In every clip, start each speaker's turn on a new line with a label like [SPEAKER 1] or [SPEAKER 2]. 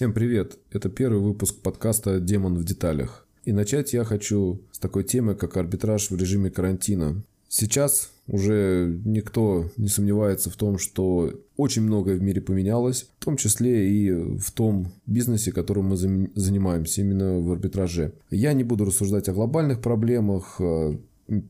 [SPEAKER 1] Всем привет! Это первый выпуск подкаста «Демон в деталях». И начать я хочу с такой темы, как арбитраж в режиме карантина. Сейчас уже никто не сомневается в том, что очень многое в мире поменялось, в том числе и в том бизнесе, которым мы занимаемся, именно в арбитраже. Я не буду рассуждать о глобальных проблемах,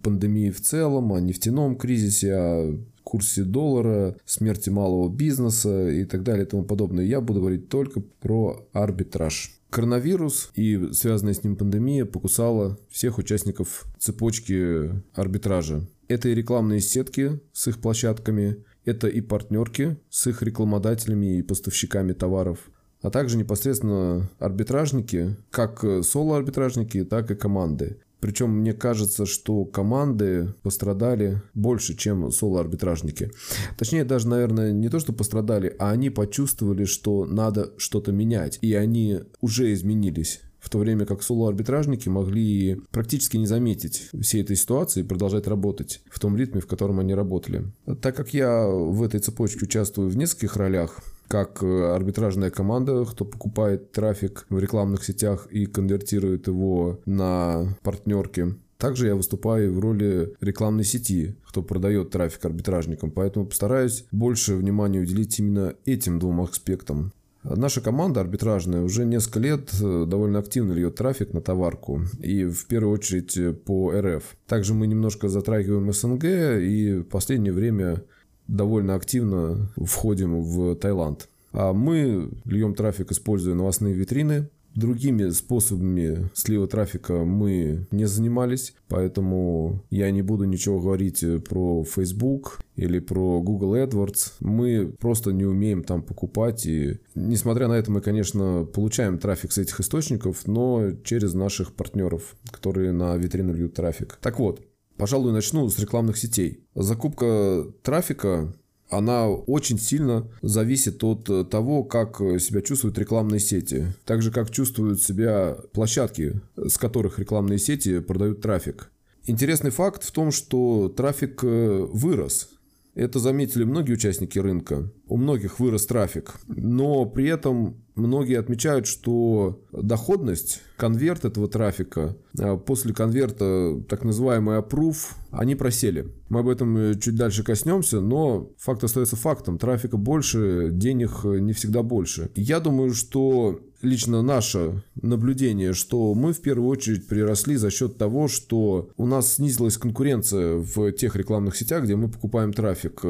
[SPEAKER 1] пандемии в целом, о нефтяном кризисе, о курсе доллара, смерти малого бизнеса и так далее и тому подобное. Я буду говорить только про арбитраж. Коронавирус и связанная с ним пандемия покусала всех участников цепочки арбитража. Это и рекламные сетки с их площадками, это и партнерки с их рекламодателями и поставщиками товаров, а также непосредственно арбитражники, как соло-арбитражники, так и команды. Причем мне кажется, что команды пострадали больше, чем соло-арбитражники. Точнее, даже, наверное, не то, что пострадали, а они почувствовали, что надо что-то менять. И они уже изменились в то время как соло-арбитражники могли практически не заметить всей этой ситуации и продолжать работать в том ритме, в котором они работали. Так как я в этой цепочке участвую в нескольких ролях, как э, арбитражная команда, кто покупает трафик в рекламных сетях и конвертирует его на партнерки. Также я выступаю в роли рекламной сети, кто продает трафик арбитражникам, поэтому постараюсь больше внимания уделить именно этим двум аспектам. Наша команда арбитражная уже несколько лет э, довольно активно льет трафик на товарку. И в первую очередь э, по РФ. Также мы немножко затрагиваем СНГ и в последнее время довольно активно входим в Таиланд. А мы льем трафик, используя новостные витрины. Другими способами слива трафика мы не занимались, поэтому я не буду ничего говорить про Facebook или про Google AdWords. Мы просто не умеем там покупать. И, несмотря на это, мы, конечно, получаем трафик с этих источников, но через наших партнеров, которые на витрину льют трафик. Так вот, Пожалуй, начну с рекламных сетей. Закупка трафика она очень сильно зависит от того, как себя чувствуют рекламные сети. Так же, как чувствуют себя площадки, с которых рекламные сети продают трафик. Интересный факт в том, что трафик э, вырос это заметили многие участники рынка. У многих вырос трафик. Но при этом многие отмечают, что доходность, конверт этого трафика, а после конверта так называемый approve, они просели. Мы об этом э, чуть дальше коснемся, но факт остается фактом. Трафика больше, денег не всегда больше. Я думаю, что лично наше наблюдение, что мы в первую очередь приросли за счет того, что у нас снизилась конкуренция в тех рекламных сетях, где мы покупаем трафик.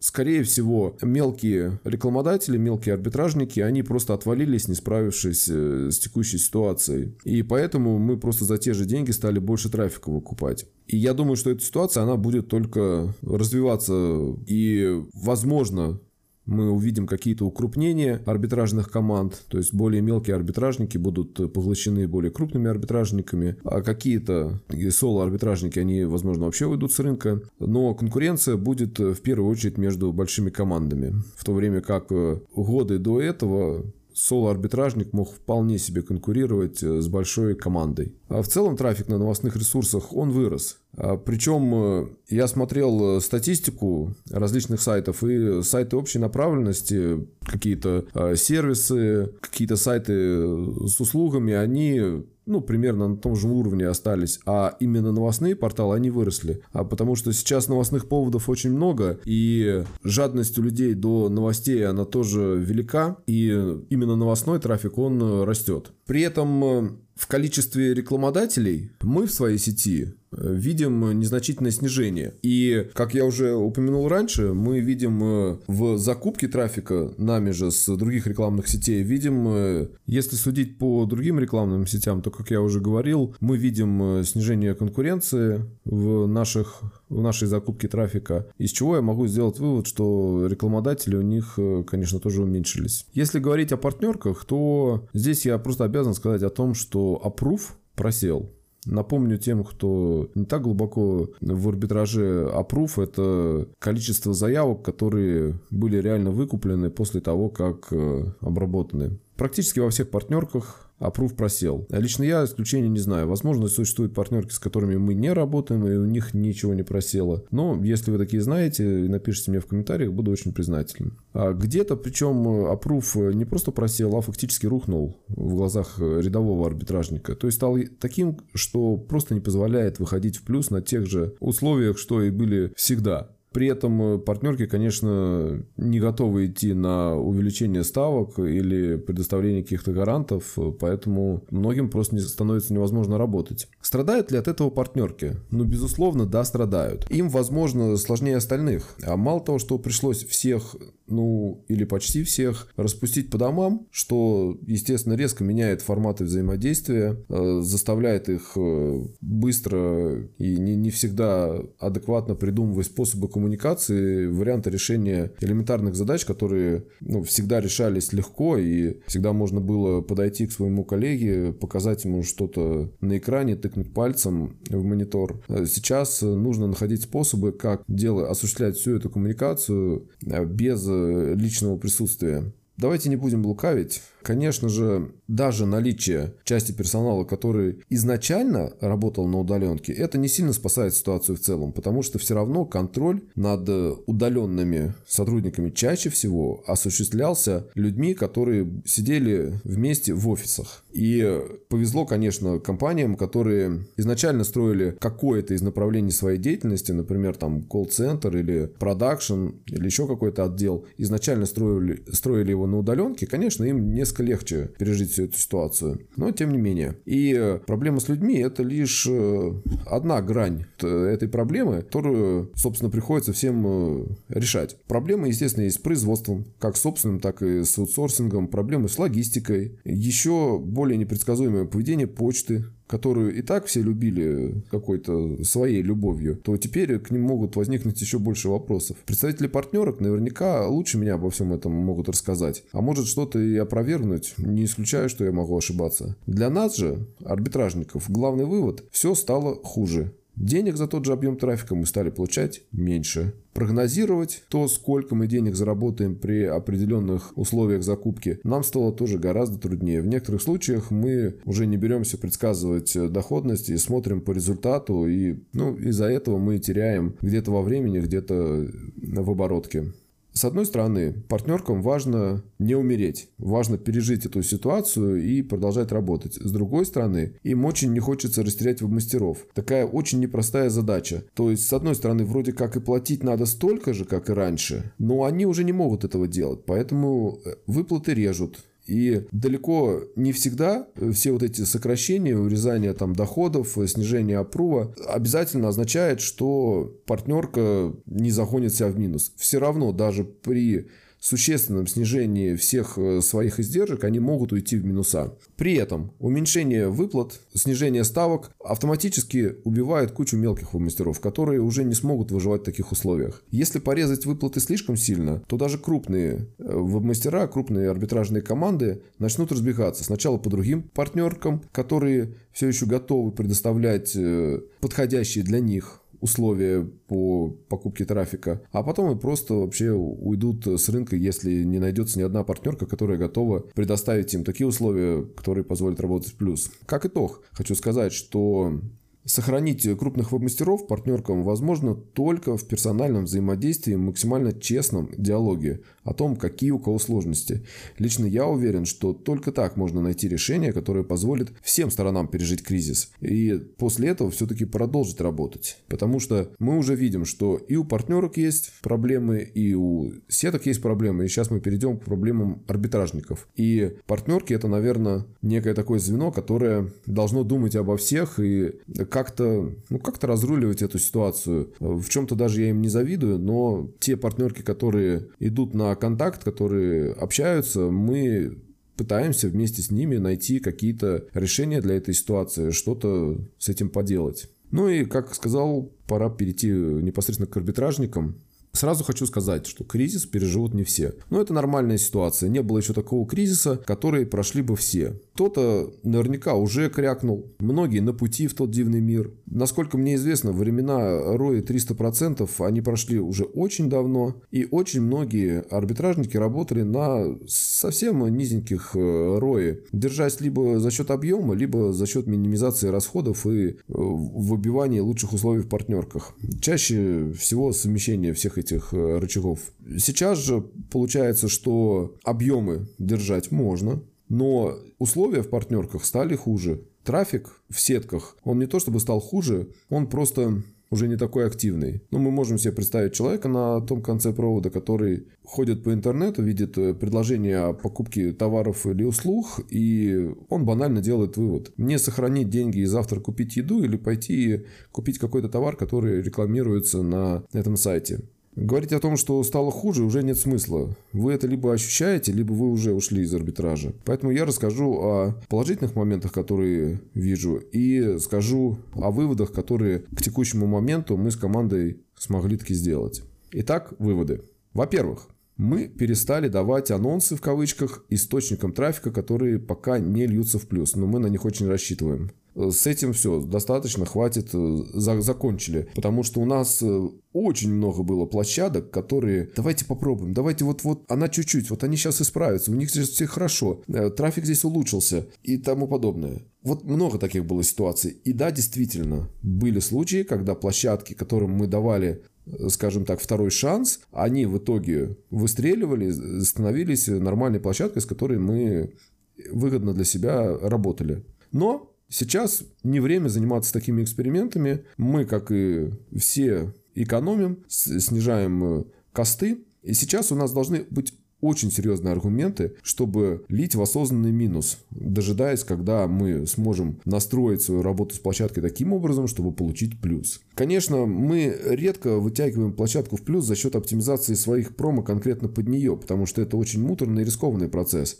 [SPEAKER 1] Скорее всего, мелкие рекламодатели, мелкие арбитражники, они просто отвалились, не справившись э, с текущей ситуацией. И поэтому мы просто за те же деньги стали больше трафика выкупать. И я думаю, что эта ситуация, она будет только развиваться. И, возможно, мы увидим какие-то укрупнения арбитражных команд, то есть более мелкие арбитражники будут поглощены более крупными арбитражниками, а какие-то соло-арбитражники, они, возможно, вообще уйдут с рынка, но конкуренция будет в первую очередь между большими командами, в то время как годы до этого соло-арбитражник мог вполне себе конкурировать с большой командой. А в целом трафик на новостных ресурсах, он вырос. А, Причем э, я смотрел э, статистику различных сайтов и сайты общей направленности, какие-то а, сервисы, какие-то сайты с услугами, они ну, примерно на том же уровне остались, а именно новостные порталы, они выросли. А потому что сейчас новостных поводов очень много, и жадность у людей до новостей, она тоже велика, и именно новостной трафик, он растет. При этом э, в количестве рекламодателей мы в своей сети э, видим незначительное снижение. И, как я уже упомянул раньше, мы видим э, в закупке трафика нами же с других рекламных сетей, видим, э, если судить по другим рекламным сетям, то, как я уже говорил, мы видим снижение конкуренции в, наших, в нашей закупке трафика, из чего я могу сделать вывод, что рекламодатели у них, конечно, тоже уменьшились. Если говорить о партнерках, то здесь я просто обязан сказать о том, что approve просел. Напомню тем, кто не так глубоко в арбитраже approve, это количество заявок, которые были реально выкуплены после того, как э, обработаны. Практически во всех партнерках Аппрув просел. Лично я исключения не знаю. Возможно, существуют партнерки, с которыми мы не работаем, и у них ничего не просело. Но если вы такие знаете, напишите мне в комментариях, буду очень признателен. А где-то, причем, Аппрув не просто просел, а фактически рухнул в глазах рядового арбитражника. То есть стал таким, что просто не позволяет выходить в плюс на тех же условиях, что и были всегда. При этом э, партнерки, конечно, не готовы идти на увеличение ставок или предоставление каких-то гарантов, поэтому многим просто не становится невозможно работать. Страдают ли от этого партнерки? Ну, безусловно, да, страдают. Им, возможно, сложнее остальных. А мало того, что пришлось всех ну или почти всех, распустить по домам, что, естественно, резко меняет форматы взаимодействия, э, заставляет их э, быстро и не, не всегда адекватно придумывать способы коммуникации, варианты решения элементарных задач, которые ну, всегда решались легко и всегда можно было подойти к своему коллеге, показать ему что-то на экране, тыкнуть пальцем в монитор. Э, сейчас нужно находить способы, как дело, осуществлять всю эту коммуникацию без личного присутствия. Давайте не будем лукавить. Конечно же, даже наличие части персонала, который изначально работал на удаленке, это не сильно спасает ситуацию в целом, потому что все равно контроль над удаленными сотрудниками чаще всего осуществлялся людьми, которые сидели вместе в офисах. И повезло, конечно, компаниям, которые изначально строили какое-то из направлений своей деятельности, например, там колл-центр или продакшн или еще какой-то отдел, изначально строили, строили его на удаленке, конечно, им несколько несколько легче пережить всю эту ситуацию. Но тем не менее. И э, проблема с людьми это лишь э, одна грань этой проблемы, которую, собственно, приходится всем э, решать. Проблемы, естественно, есть с производством, как собственным, так и с аутсорсингом, проблемы с логистикой, еще более непредсказуемое поведение почты, которую и так все любили какой-то своей любовью, то теперь к ним могут возникнуть еще больше вопросов. Представители партнерок наверняка лучше меня обо всем этом могут рассказать. А может что-то и опровергнуть, не исключаю, что я могу ошибаться. Для нас же, арбитражников, главный вывод – все стало хуже. Денег за тот же объем трафика мы стали получать меньше. Прогнозировать то, сколько мы денег заработаем при определенных условиях закупки, нам стало тоже гораздо труднее. В некоторых случаях мы уже не беремся предсказывать доходность и смотрим по результату, и ну, из-за этого мы теряем где-то во времени, где-то в оборотке. С одной стороны, партнеркам важно не умереть, важно пережить эту ситуацию и продолжать работать. С другой стороны, им очень не хочется растерять мастеров. Такая очень непростая задача. То есть, с одной стороны, вроде как и платить надо столько же, как и раньше, но они уже не могут этого делать, поэтому э, выплаты режут, и далеко не всегда все вот эти сокращения, урезание там доходов, снижение опрува обязательно означает, что партнерка не загонит себя в минус. Все равно даже при существенном снижении всех э, своих издержек они могут уйти в минуса. При этом уменьшение выплат, снижение ставок автоматически убивает кучу мелких веб-мастеров, которые уже не смогут выживать в таких условиях. Если порезать выплаты слишком сильно, то даже крупные э, веб-мастера, крупные арбитражные команды начнут разбегаться. Сначала по другим партнеркам, которые все еще готовы предоставлять э, подходящие для них условия по покупке трафика, а потом и просто вообще уйдут с рынка, если не найдется ни одна партнерка, которая готова предоставить им такие условия, которые позволят работать в плюс. Как итог, хочу сказать, что Сохранить крупных веб-мастеров партнеркам возможно только в персональном взаимодействии, максимально честном диалоге о том, какие у кого сложности. Лично я уверен, что только так можно найти решение, которое позволит всем сторонам пережить кризис. И после этого все-таки продолжить работать. Потому что мы уже видим, что и у партнерок есть проблемы, и у сеток есть проблемы. И сейчас мы перейдем к проблемам арбитражников. И партнерки это, наверное, некое такое звено, которое должно думать обо всех и как-то ну, как разруливать эту ситуацию. В чем-то даже я им не завидую, но те партнерки, которые идут на контакт, которые общаются, мы пытаемся вместе с ними найти какие-то решения для этой ситуации, что-то с этим поделать. Ну и, как сказал, пора перейти непосредственно к арбитражникам. Сразу хочу сказать, что кризис переживут не все. Но это нормальная ситуация. Не было еще такого кризиса, который прошли бы все. Кто-то наверняка уже крякнул. Многие на пути в тот дивный мир. Насколько мне известно, времена Рои 300% они прошли уже очень давно. И очень многие арбитражники работали на совсем низеньких э, Рои, держась либо за счет объема, либо за счет минимизации расходов и э, выбивания лучших условий в партнерках. Чаще всего совмещение всех этих э, рычагов. Сейчас же получается, что объемы держать можно, но условия в партнерках стали хуже. Трафик в сетках, он не то чтобы стал хуже, он просто уже не такой активный. Но мы можем себе представить человека на том конце провода, который ходит по интернету, видит э, предложение о покупке товаров или услуг, и он банально делает вывод. Мне сохранить деньги и завтра купить еду или пойти купить какой-то товар, который рекламируется на этом сайте. Говорить о том, что стало хуже, уже нет смысла. Вы это либо ощущаете, либо вы уже ушли из арбитража. Поэтому я расскажу о положительных моментах, которые вижу, и скажу о выводах, которые к текущему моменту мы с командой смогли таки сделать. Итак, выводы. Во-первых, мы перестали давать анонсы в кавычках источникам трафика, которые пока не льются в плюс, но мы на них очень рассчитываем с этим все, достаточно, хватит, э, за, закончили. Потому что у нас э, очень много было площадок, которые, давайте попробуем, давайте вот-вот, она чуть-чуть, вот они сейчас исправятся, у них здесь все хорошо, э, трафик здесь улучшился и тому подобное. Вот много таких было ситуаций. И да, действительно, были случаи, когда площадки, которым мы давали скажем так, второй шанс, они в итоге выстреливали, становились нормальной площадкой, с которой мы выгодно для себя работали. Но Сейчас не время заниматься такими экспериментами. Мы, как и все, экономим, снижаем э, косты. И сейчас у нас должны быть очень серьезные аргументы, чтобы лить в осознанный минус, дожидаясь, когда мы сможем настроить свою работу с площадкой таким образом, чтобы получить плюс. Конечно, мы редко вытягиваем площадку в плюс за счет оптимизации своих промо конкретно под нее, потому что это очень муторный и рискованный процесс.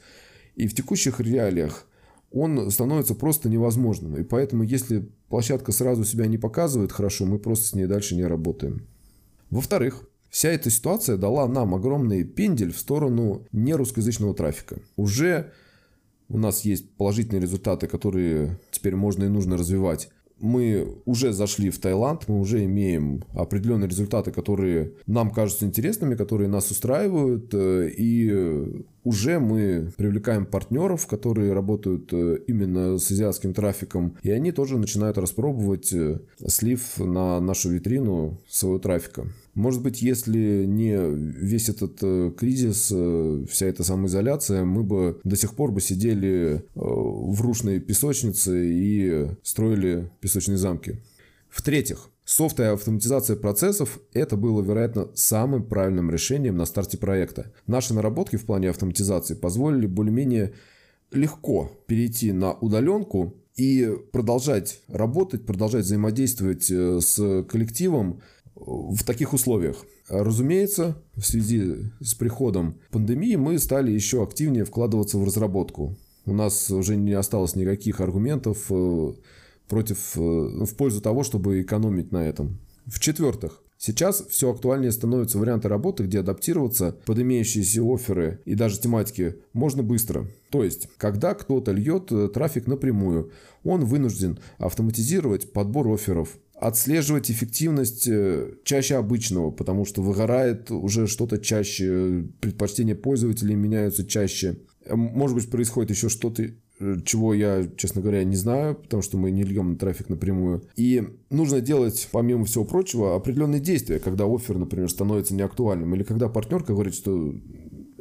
[SPEAKER 1] И в текущих реалиях он становится просто невозможным. И поэтому, если площадка сразу себя не показывает хорошо, мы просто с ней дальше не работаем. Во-вторых, вся эта ситуация дала нам огромный пендель в сторону нерусскоязычного трафика. Уже у нас есть положительные результаты, которые теперь можно и нужно развивать мы уже зашли в Таиланд, мы уже имеем определенные результаты, которые нам кажутся интересными, которые нас устраивают, э, и уже мы привлекаем партнеров, которые работают э, именно с азиатским трафиком, и они тоже начинают распробовать э, слив на нашу витрину своего трафика. Может быть, если не весь этот э, кризис, вся эта самоизоляция, мы бы до сих пор бы сидели в рушной песочнице и строили песочные замки. В-третьих, Софт и автоматизация процессов – это было, вероятно, самым правильным решением на старте проекта. Наши наработки в плане автоматизации позволили более-менее легко перейти на удаленку и продолжать работать, продолжать взаимодействовать э, с коллективом в таких условиях. Разумеется, в связи с приходом пандемии мы стали еще активнее вкладываться в разработку. У нас уже не осталось никаких аргументов э, против, э, в пользу того, чтобы экономить на этом. В-четвертых, Сейчас все актуальнее становятся варианты работы, где адаптироваться под имеющиеся оферы и даже тематики можно быстро. То есть, когда кто-то льет э, трафик напрямую, он вынужден автоматизировать подбор офферов, отслеживать эффективность э, чаще обычного, потому что выгорает уже что-то чаще, предпочтения пользователей меняются чаще. Может быть, происходит еще что-то чего я, честно говоря, не знаю, потому что мы не льем трафик напрямую. И нужно делать, помимо всего прочего, определенные действия, когда офер, например, становится неактуальным, или когда партнерка говорит, что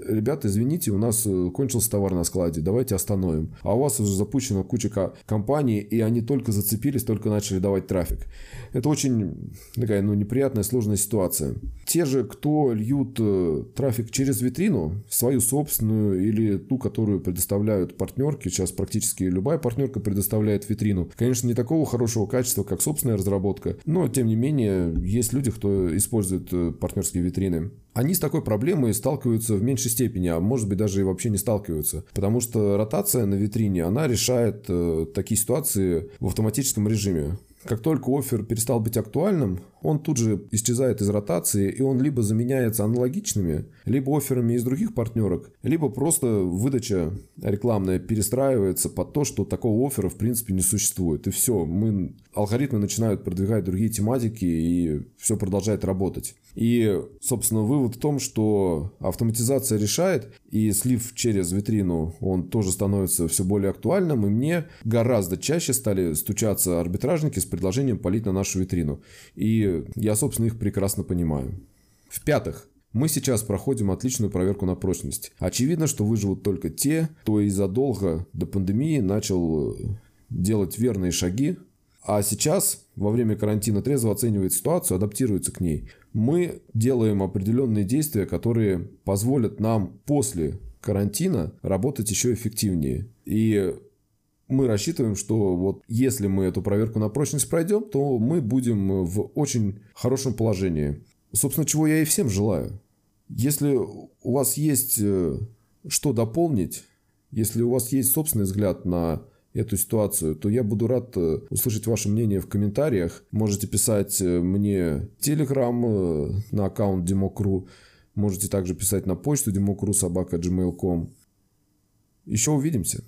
[SPEAKER 1] ребята, извините, у нас э, кончился товар на складе, давайте остановим. А у вас уже запущена куча компаний, и они только зацепились, только начали давать трафик. Это очень такая ну, неприятная, сложная ситуация. Те же, кто льют э, трафик через витрину, свою собственную или ту, которую предоставляют партнерки, сейчас практически любая партнерка предоставляет витрину. Конечно, не такого хорошего качества, как собственная разработка, но тем не менее есть люди, кто использует э, партнерские витрины они с такой проблемой сталкиваются в меньшей степени, а может быть даже и вообще не сталкиваются. Потому что ротация на витрине, она решает э, такие ситуации в автоматическом режиме. Как только офер перестал быть актуальным, он тут же исчезает из ротации, и он либо заменяется аналогичными, либо офферами из других партнерок, либо просто выдача рекламная перестраивается под то, что такого оффера в принципе не существует. И все, мы, алгоритмы начинают продвигать другие тематики, и все продолжает работать. И, собственно, вывод в том, что автоматизация решает, и слив через витрину, он тоже становится все более актуальным, и мне гораздо чаще стали стучаться арбитражники с предложением полить на нашу витрину. И я, собственно, их прекрасно понимаю. В-пятых, мы сейчас проходим отличную проверку на прочность. Очевидно, что выживут только те, кто и задолго до пандемии начал делать верные шаги, а сейчас, во время карантина, трезво оценивает ситуацию, адаптируется к ней. Мы делаем определенные действия, которые позволят нам после карантина работать еще эффективнее. И мы рассчитываем, что вот если мы эту проверку на прочность пройдем, то мы будем в очень хорошем положении. Собственно, чего я и всем желаю. Если у вас есть э, что дополнить, если у вас есть собственный взгляд на эту ситуацию, то я буду рад э, услышать ваше мнение в комментариях. Можете писать э, мне в Telegram на аккаунт Демокру. Можете также писать на почту demokru.gmail.com. Еще увидимся.